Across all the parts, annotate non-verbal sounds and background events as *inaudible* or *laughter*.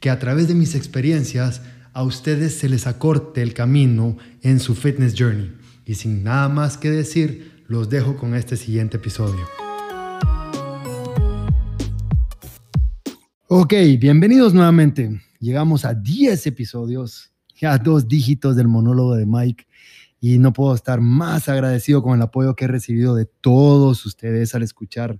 que a través de mis experiencias a ustedes se les acorte el camino en su fitness journey. Y sin nada más que decir, los dejo con este siguiente episodio. Ok, bienvenidos nuevamente. Llegamos a 10 episodios, ya dos dígitos del monólogo de Mike. Y no puedo estar más agradecido con el apoyo que he recibido de todos ustedes al escuchar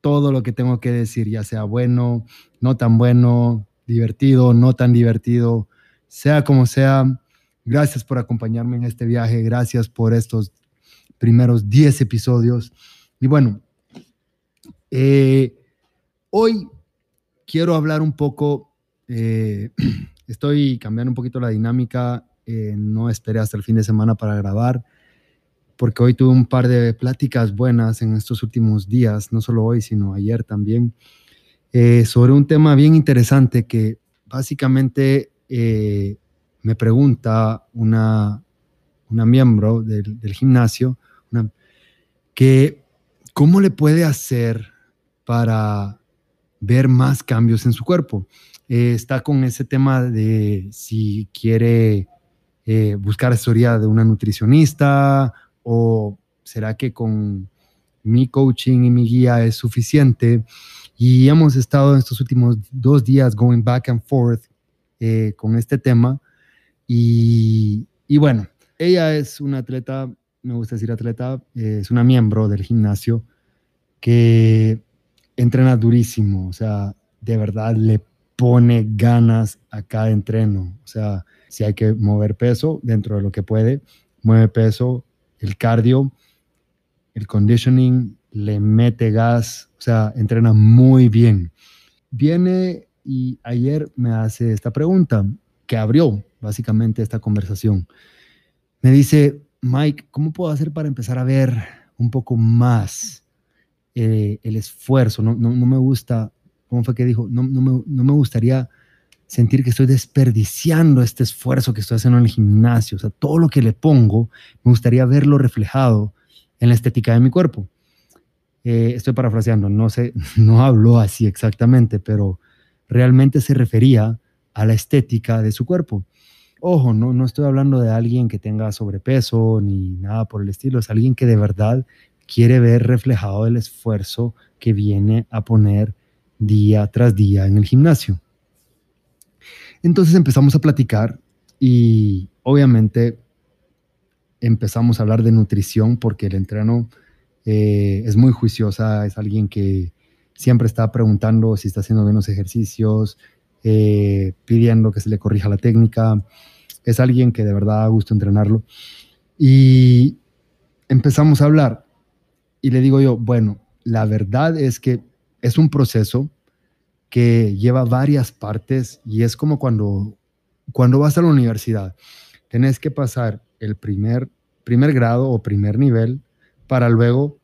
todo lo que tengo que decir, ya sea bueno, no tan bueno, divertido, no tan divertido, sea como sea. Gracias por acompañarme en este viaje, gracias por estos primeros 10 episodios. Y bueno, eh, hoy quiero hablar un poco, eh, *clears throat* estoy cambiando un poquito la dinámica, eh, no esperé hasta el fin de semana para grabar porque hoy tuve un par de pláticas buenas en estos últimos días, no solo hoy, sino ayer también, eh, sobre un tema bien interesante que básicamente eh, me pregunta una, una miembro del, gimnasio, que cómo le puede hacer para ver más cambios en su cuerpo. Eh, está con ese tema de si quiere buscar asesoría de una nutricionista o será que con mi coaching y mi guía es suficiente. Y hemos estado en estos últimos dos días going back and forth eh, con este tema. Y, y, bueno, ella es una atleta, me gusta decir atleta, es una miembro del gimnasio que entrena durísimo, o sea, de verdad le pone ganas a cada entreno. O sea, si hay que mover peso dentro de lo que puede, mueve peso, el cardio, el conditioning, le mete gas, o sea, entrena muy bien. Viene y ayer me hace esta pregunta que abrió básicamente esta conversación. Me dice, Mike, ¿cómo puedo hacer para empezar a ver un poco más eh, el esfuerzo? No, no, me gusta, ¿cómo fue que dijo? No, no, me, no me gustaría sentir que estoy desperdiciando este esfuerzo que estoy haciendo en el gimnasio. O sea, todo lo que le pongo, me gustaría verlo reflejado en la estética de mi cuerpo. Eh, estoy parafraseando, no sé, *laughs* no habló así exactamente, pero realmente se refería a la estética de su cuerpo. Ojo, no, no estoy hablando de alguien que tenga sobrepeso ni nada por el estilo, es alguien que de verdad quiere ver reflejado el esfuerzo que viene a poner día tras día en el gimnasio. Entonces empezamos a platicar y obviamente empezamos a hablar de nutrición porque el entreno eh, es muy juiciosa, es alguien que siempre está preguntando si está haciendo bien ejercicios, eh, pidiendo que se le corrija la técnica. Es alguien que de verdad da gusto entrenarlo. Y empezamos a hablar y le digo yo, bueno, la verdad es que es un proceso que lleva varias partes y es como cuando, cuando vas a la universidad. Tenés que pasar el primer, primer grado o primer nivel para luego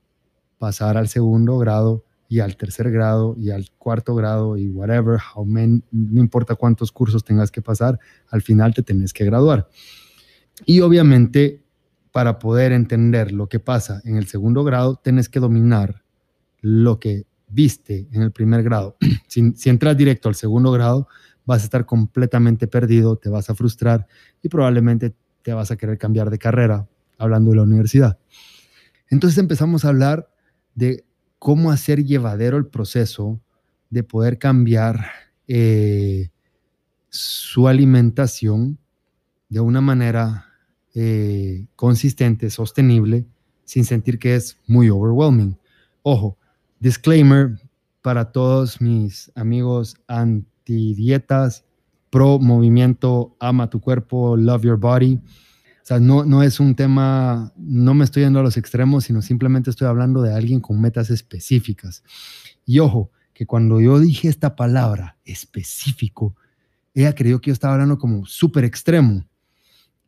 pasar al segundo grado y al tercer grado y al cuarto grado y whatever, how no importa cuántos cursos tengas que pasar, al final te tenés que graduar. Y obviamente para poder entender lo que pasa en el segundo grado, tenés que dominar lo que viste en el primer grado, *clears throat* si, entras directo al segundo grado, vas a estar completamente perdido, te vas a frustrar y probablemente te vas a querer cambiar de carrera, hablando de la universidad. Entonces empezamos a hablar de cómo hacer llevadero el proceso de poder cambiar eh, su alimentación de una manera eh, consistente, sostenible, sin sentir que es muy overwhelming. Ojo, Disclaimer para todos mis amigos anti-dietas, pro movimiento, ama tu cuerpo, love your body. O sea, no, no es un tema, no me estoy yendo a los extremos, sino simplemente estoy hablando de alguien con metas específicas. Y ojo, que cuando yo dije esta palabra específico, ella creyó que yo estaba hablando como súper extremo.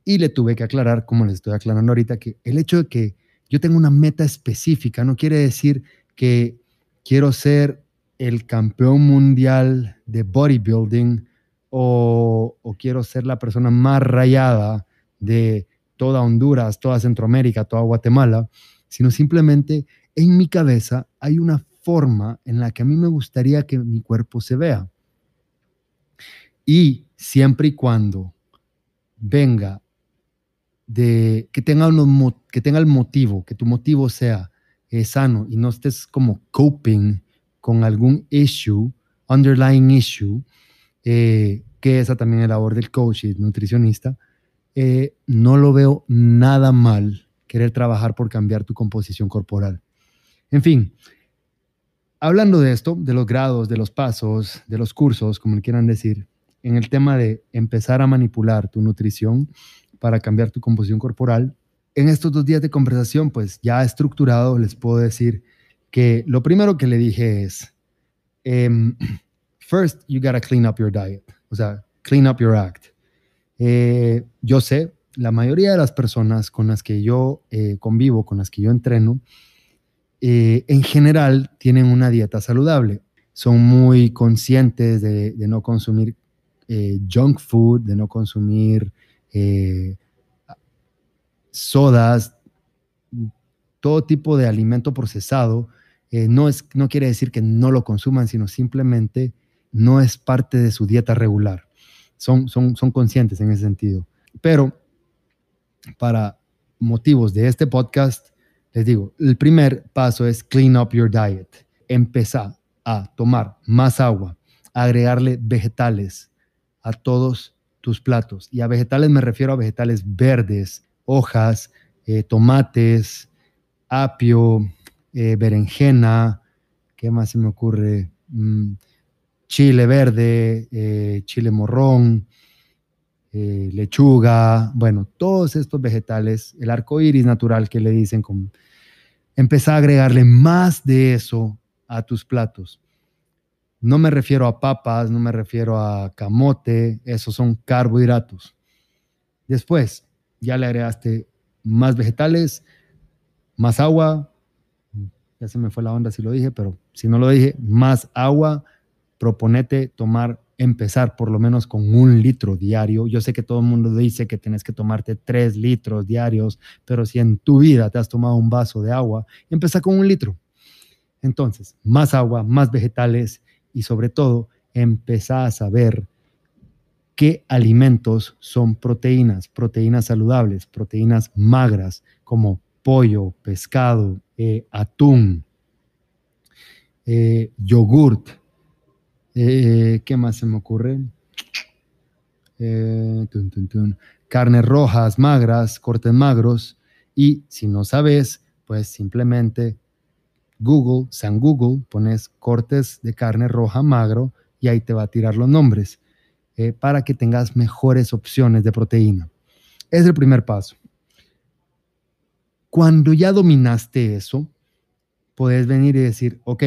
Y le tuve que aclarar, como les estoy aclarando ahorita, que el hecho de que yo tengo una meta específica no quiere decir que quiero ser el campeón mundial de bodybuilding o, quiero ser la persona más rayada de toda Honduras, toda Centroamérica, toda Guatemala, sino simplemente en mi cabeza hay una forma en la que a mí me gustaría que mi cuerpo se vea. Y siempre y cuando venga de que tenga, que tenga el motivo, que tu motivo sea eh, sano y no estés como coping con algún issue, underlying issue, eh, que esa también es la labor del coach y nutricionista, eh, no lo veo nada mal querer trabajar por cambiar tu composición corporal. En fin, hablando de esto, de los grados, de los pasos, de los cursos, como quieran decir, en el tema de empezar a manipular tu nutrición para cambiar tu composición corporal, en estos dos días de conversación, pues ya estructurado, les puedo decir que lo primero que le dije es, em, *clears throat* first, you gotta clean up your diet, o sea, clean up your act. Eh, yo sé, la mayoría de las personas con las que yo eh, convivo, con las que yo entreno, eh, en general tienen una dieta saludable. Son muy conscientes de, no consumir eh, junk food, de no consumir sodas, todo tipo de alimento procesado. no, es, no quiere decir que no lo consuman, sino simplemente no es parte de su dieta regular. Son, son, son conscientes en ese sentido. Pero para motivos de este podcast, les digo, el primer paso es clean up your diet. Empezar a tomar más agua, agregarle vegetales a todos tus platos. Y a vegetales me refiero a vegetales verdes, hojas, eh, tomates, apio, eh, berenjena, ¿qué más se me ocurre? Mm, chile verde, eh, chile morrón, lechuga, bueno, todos estos vegetales, el arco iris natural que le dicen, con, empezar a agregarle más de eso a tus platos. No me refiero a papas, no me refiero a camote, esos son carbohidratos. Después, ya le agregaste más vegetales, más agua, ya se me fue la onda si lo dije, pero si no lo dije, más agua, proponete tomar empezar por lo menos con un litro diario. Yo sé que todo el mundo dice que tienes que tomarte tres litros diarios, pero si en tu vida te has tomado un vaso de agua, empieza con un litro. Entonces, más agua, más vegetales y sobre todo, empezar a saber qué alimentos son proteínas, proteínas saludables, proteínas magras, como pollo, pescado, eh, atún, eh, yogurt, eh, ¿Qué más se me ocurre? Eh, Carnes rojas, magras, cortes magros. Y si no sabes, pues simplemente Google, San Google, pones cortes de carne roja magro y ahí te va a tirar los nombres eh, para que tengas mejores opciones de proteína. Es el primer paso. Cuando ya dominaste eso, puedes venir y decir, ok,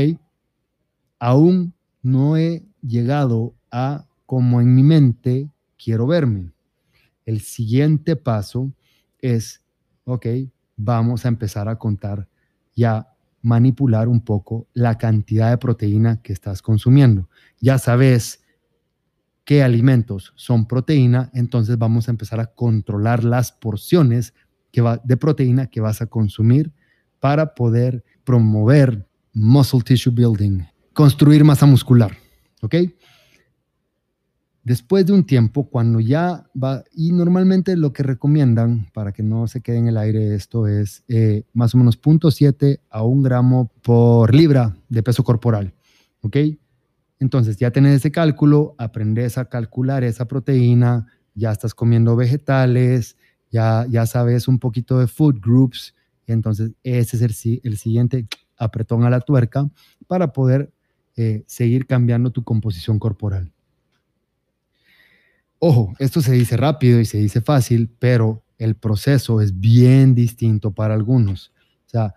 aún no he llegado a como en mi mente quiero verme. El siguiente paso es, ok, vamos a empezar a contar ya manipular un poco la cantidad de proteína que estás consumiendo. Ya sabes qué alimentos son proteína, entonces vamos a empezar a controlar las porciones que de proteína que vas a consumir para poder promover muscle tissue building, construir masa muscular. ¿Ok? Después de un tiempo, cuando ya va, y normalmente lo que recomiendan para que no se quede en el aire esto es eh, más o menos 0.7 a 1 gramo por libra de peso corporal. ¿Ok? Entonces ya tenés ese cálculo, aprendes a calcular esa proteína, ya estás comiendo vegetales, ya, ya sabes un poquito de food groups, entonces ese es el, siguiente apretón a la tuerca para poder eh, seguir cambiando tu composición corporal. Ojo, esto se dice rápido y se dice fácil, pero el proceso es bien distinto para algunos. O sea,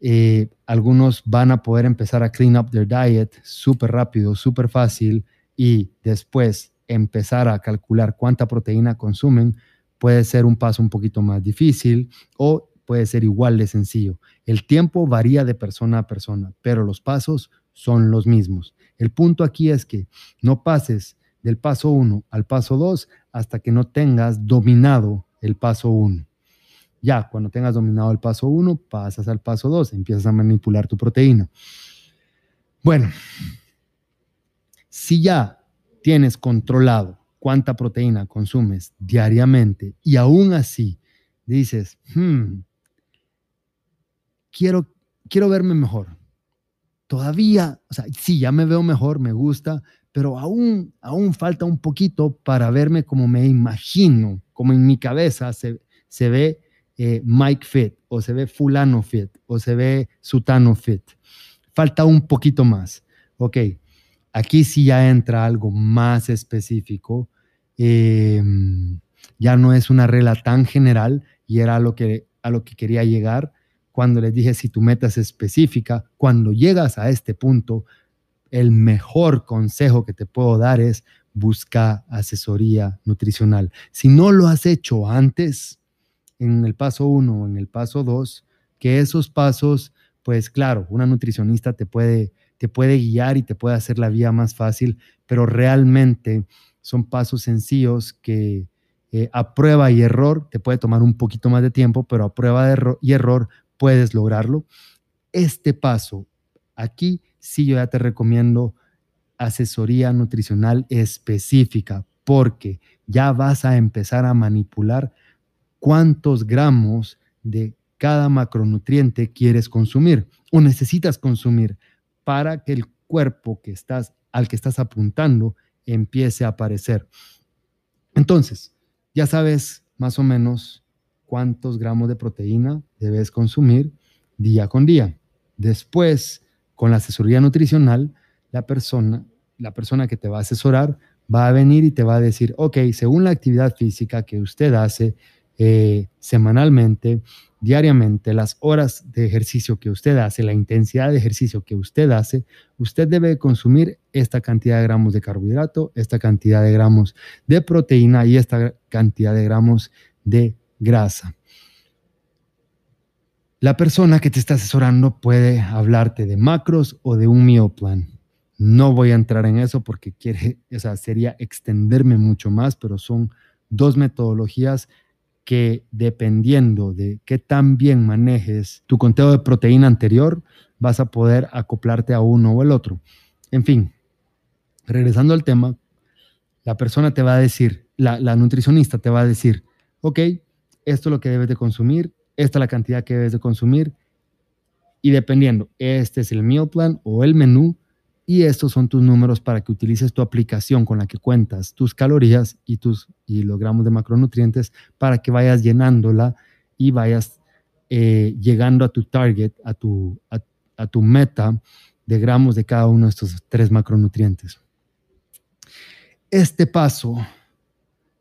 eh, algunos van a poder empezar a clean up their diet súper rápido, súper fácil y después empezar a calcular cuánta proteína consumen puede ser un paso un poquito más difícil o puede ser igual de sencillo. El tiempo varía de persona a persona, pero los pasos son los mismos. El punto aquí es que no pases del paso 1 al paso 2 hasta que no tengas dominado el paso 1. Ya, cuando tengas dominado el paso 1, pasas al paso 2, empiezas a manipular tu proteína. Bueno, si ya tienes controlado cuánta proteína consumes diariamente y aún así dices, hmm, quiero, quiero verme mejor. Todavía, o sea, sí, ya me veo mejor, me gusta, pero aún, aún falta un poquito para verme como me imagino, como en mi cabeza se, se ve eh, Mike Fit, o se ve fulano fit, o se ve sutano fit. Falta un poquito más. Ok, aquí sí ya entra algo más específico. Em, ya no es una regla tan general y era lo que, a lo que quería llegar cuando les dije si tu meta es específica. Cuando llegas a este punto, el mejor consejo que te puedo dar es busca asesoría nutricional. Si no lo has hecho antes, en el paso uno o en el paso dos, que esos pasos, pues claro, una nutricionista te puede, te puede guiar y te puede hacer la vida más fácil, pero realmente son pasos sencillos que eh, a prueba y error te puede tomar un poquito más de tiempo, pero a prueba y error puedes lograrlo. Este paso aquí sí yo ya te recomiendo asesoría nutricional específica porque ya vas a empezar a manipular cuántos gramos de cada macronutriente quieres consumir o necesitas consumir para que el cuerpo que estás, al que estás apuntando empiece a aparecer. Entonces, ya sabes más o menos cuántos gramos de proteína debes consumir día con día. Después, con la asesoría nutricional, la persona, la persona que te va a asesorar va a venir y te va a decir, ok, según la actividad física que usted hace, eh, semanalmente, diariamente, las horas de ejercicio que usted hace, la intensidad de ejercicio que usted hace, usted debe consumir esta cantidad de gramos de carbohidrato, esta cantidad de gramos de proteína y esta cantidad de gramos de grasa. La persona que te está asesorando puede hablarte de macros o de un meal plan. No voy a entrar en eso porque quiere, o sería extenderme mucho más, pero son dos metodologías que dependiendo de qué tan bien manejes tu conteo de proteína anterior, vas a poder acoplarte a uno o el otro. En fin, regresando al tema, la persona te va a decir, la, nutricionista te va a decir, ok, esto es lo que debes de consumir, esta es la cantidad que debes de consumir, y dependiendo, este es el meal plan o el menú, y estos son tus números para que utilices tu aplicación con la que cuentas tus calorías y tus y los gramos de macronutrientes para que vayas llenándola y vayas eh, llegando a tu target, a tu, a tu meta de gramos de cada uno de estos tres macronutrientes. Este paso,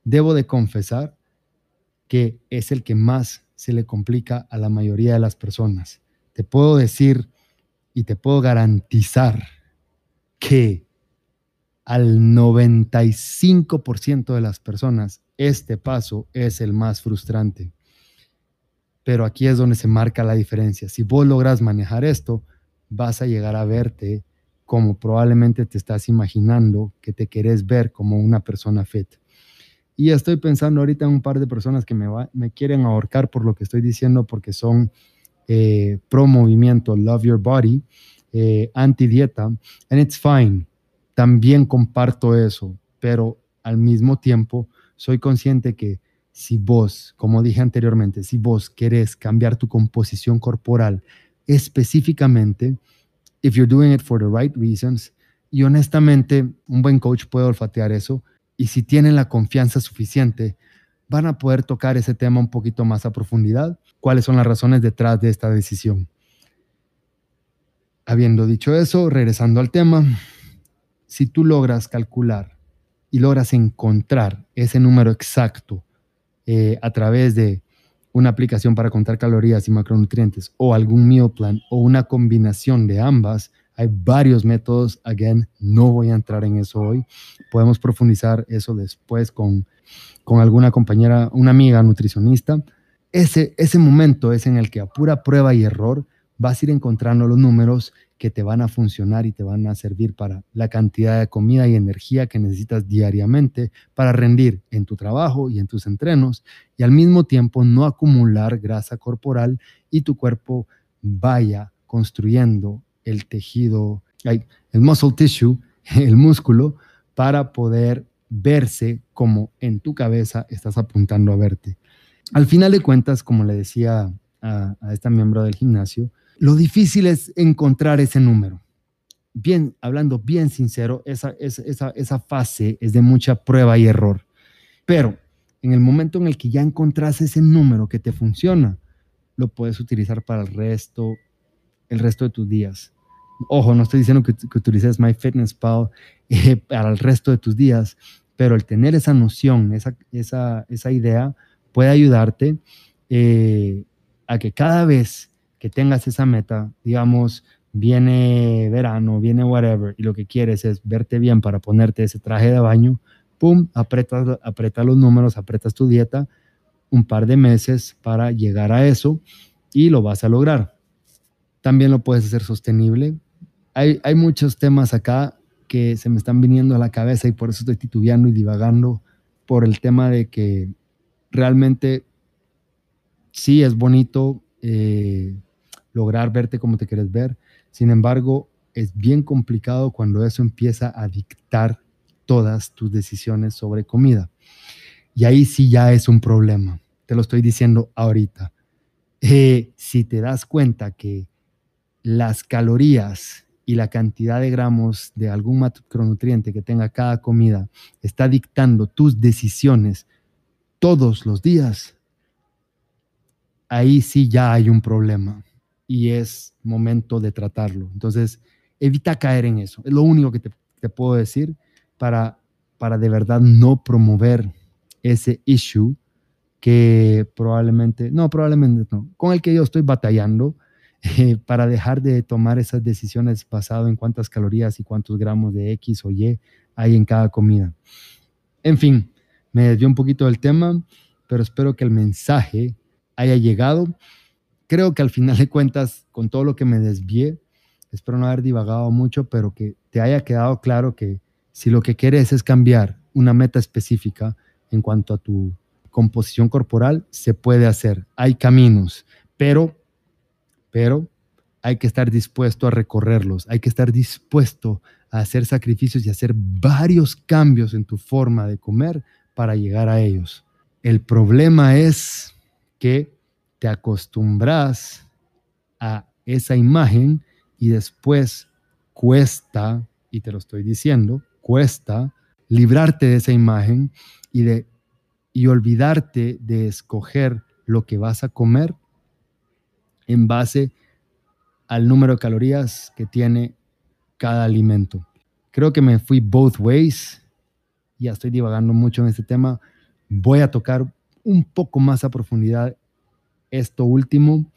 debo de confesar que es el que más se le complica a la mayoría de las personas. Te puedo decir y te puedo garantizar que al 95% de las personas este paso es el más frustrante. Pero aquí es donde se marca la diferencia. Si vos logras manejar esto, vas a llegar a verte como probablemente te estás imaginando que te querés ver como una persona fit. Y estoy pensando ahorita en un par de personas que me, me quieren ahorcar por lo que estoy diciendo porque son eh, pro movimiento, love your body eh, anti-dieta, and it's fine. También comparto eso, pero al mismo tiempo soy consciente que si vos, como dije anteriormente, si vos querés cambiar tu composición corporal específicamente, if you're doing it for the right reasons, y honestamente un buen coach puede olfatear eso, y si tienen la confianza suficiente, van a poder tocar ese tema un poquito más a profundidad, cuáles son las razones detrás de esta decisión. Habiendo dicho eso, regresando al tema, si tú logras calcular y logras encontrar ese número exacto eh, a través de una aplicación para contar calorías y macronutrientes o algún meal plan o una combinación de ambas, Hay varios métodos, again, no voy a entrar en eso hoy. Podemos profundizar eso después con, con alguna compañera, una amiga nutricionista. Ese, ese momento es en el que a pura prueba y error vas a ir encontrando los números que te van a funcionar y te van a servir para la cantidad de comida y energía que necesitas diariamente para rendir en tu trabajo y en tus entrenos y al mismo tiempo no acumular grasa corporal y tu cuerpo vaya construyendo el tejido, el muscle tissue, *laughs* el músculo, para poder verse como en tu cabeza estás apuntando a verte. Al final de cuentas, como le decía a, a esta miembro del gimnasio, lo difícil es encontrar ese número. Bien, hablando bien sincero, esa, esa, esa fase es de mucha prueba y error. Pero en el momento en el que ya encontrás ese número que te funciona, lo puedes utilizar para el resto, el resto de tus días. Ojo, no estoy diciendo que, que utilices MyFitnessPal eh, para el resto de tus días, pero el tener esa noción, esa, esa, esa idea, puede ayudarte eh, a que cada vez que tengas esa meta, digamos, viene verano, viene whatever, y lo que quieres es verte bien para ponerte ese traje de baño, pum, apretas, apretas los números, apretas tu dieta un par de meses para llegar a eso y lo vas a lograr. También lo puedes hacer sostenible. Hay, hay muchos temas acá que se me están viniendo a la cabeza y por eso estoy titubeando y divagando por el tema de que realmente sí es bonito eh, lograr verte como te quieres ver. Sin embargo, es bien complicado cuando eso empieza a dictar todas tus decisiones sobre comida. Y ahí sí ya es un problema. Te lo estoy diciendo ahorita. Eh, si te das cuenta que las calorías y la cantidad de gramos de algún macronutriente que tenga cada comida está dictando tus decisiones todos los días, ahí sí ya hay un problema y es momento de tratarlo. Entonces, evita caer en eso. Es lo único que te, puedo decir para, para de verdad no promover ese issue que probablemente, no, probablemente no, con el que yo estoy batallando eh, para dejar de tomar esas decisiones basado en cuántas calorías y cuántos gramos de X o Y hay en cada comida. En fin, me desvió un poquito del tema, pero espero que el mensaje haya llegado creo que al final de cuentas, con todo lo que me desvié, espero no haber divagado mucho, pero que te haya quedado claro que si lo que quieres es cambiar una meta específica en cuanto a tu composición corporal, se puede hacer. Hay caminos, pero, pero hay que estar dispuesto a recorrerlos, hay que estar dispuesto a hacer sacrificios y hacer varios cambios en tu forma de comer para llegar a ellos. El problema es que te acostumbras a esa imagen y después cuesta, y te lo estoy diciendo, cuesta librarte de esa imagen y de y olvidarte de escoger lo que vas a comer en base al número de calorías que tiene cada alimento. Creo que me fui both ways. Ya estoy divagando mucho en este tema. Voy a tocar un poco más a profundidad esto último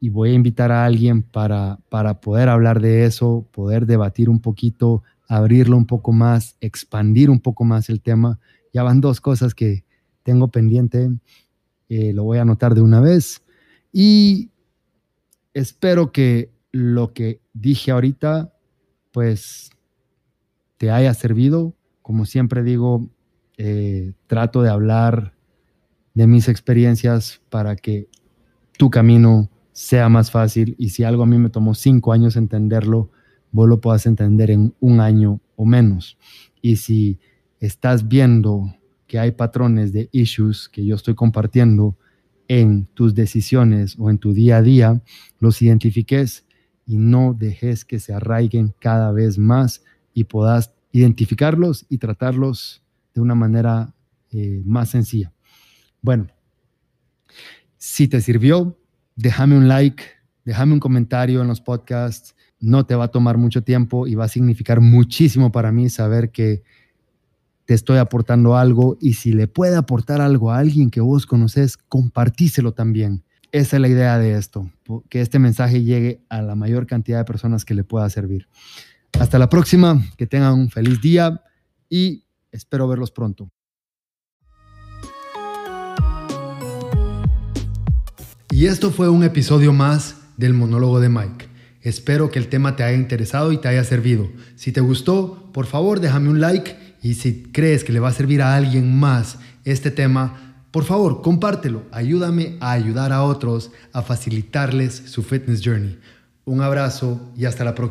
y voy a invitar a alguien para, para poder hablar de eso, poder debatir un poquito, abrirlo un poco más, expandir un poco más el tema. Ya van dos cosas que tengo pendiente, eh, lo voy a anotar de una vez y espero que lo que dije ahorita, pues te haya servido. Como siempre digo, eh, trato de hablar de mis experiencias para que tu camino sea más fácil y si algo a mí me tomó cinco años entenderlo, vos lo puedas entender en un año o menos. Y si estás viendo que hay patrones de issues que yo estoy compartiendo en tus decisiones o en tu día a día, los identifiques y no dejes que se arraiguen cada vez más y puedas identificarlos y tratarlos de una manera eh, más sencilla. Bueno, si te sirvió, déjame un like, déjame un comentario en los podcasts. No te va a tomar mucho tiempo y va a significar muchísimo para mí saber que te estoy aportando algo y si le puede aportar algo a alguien que vos conoces, compartíselo también. esa es la idea de esto, que este mensaje llegue a la mayor cantidad de personas que le pueda servir. Hasta la próxima, que tengan un feliz día y espero verlos pronto. Y esto fue un episodio más del monólogo de Mike. Espero que el tema te haya interesado y te haya servido. Si te gustó, por favor déjame un like y si crees que le va a servir a alguien más este tema, por favor, compártelo. Ayúdame a ayudar a otros a facilitarles su fitness journey. Un abrazo y hasta la próxima.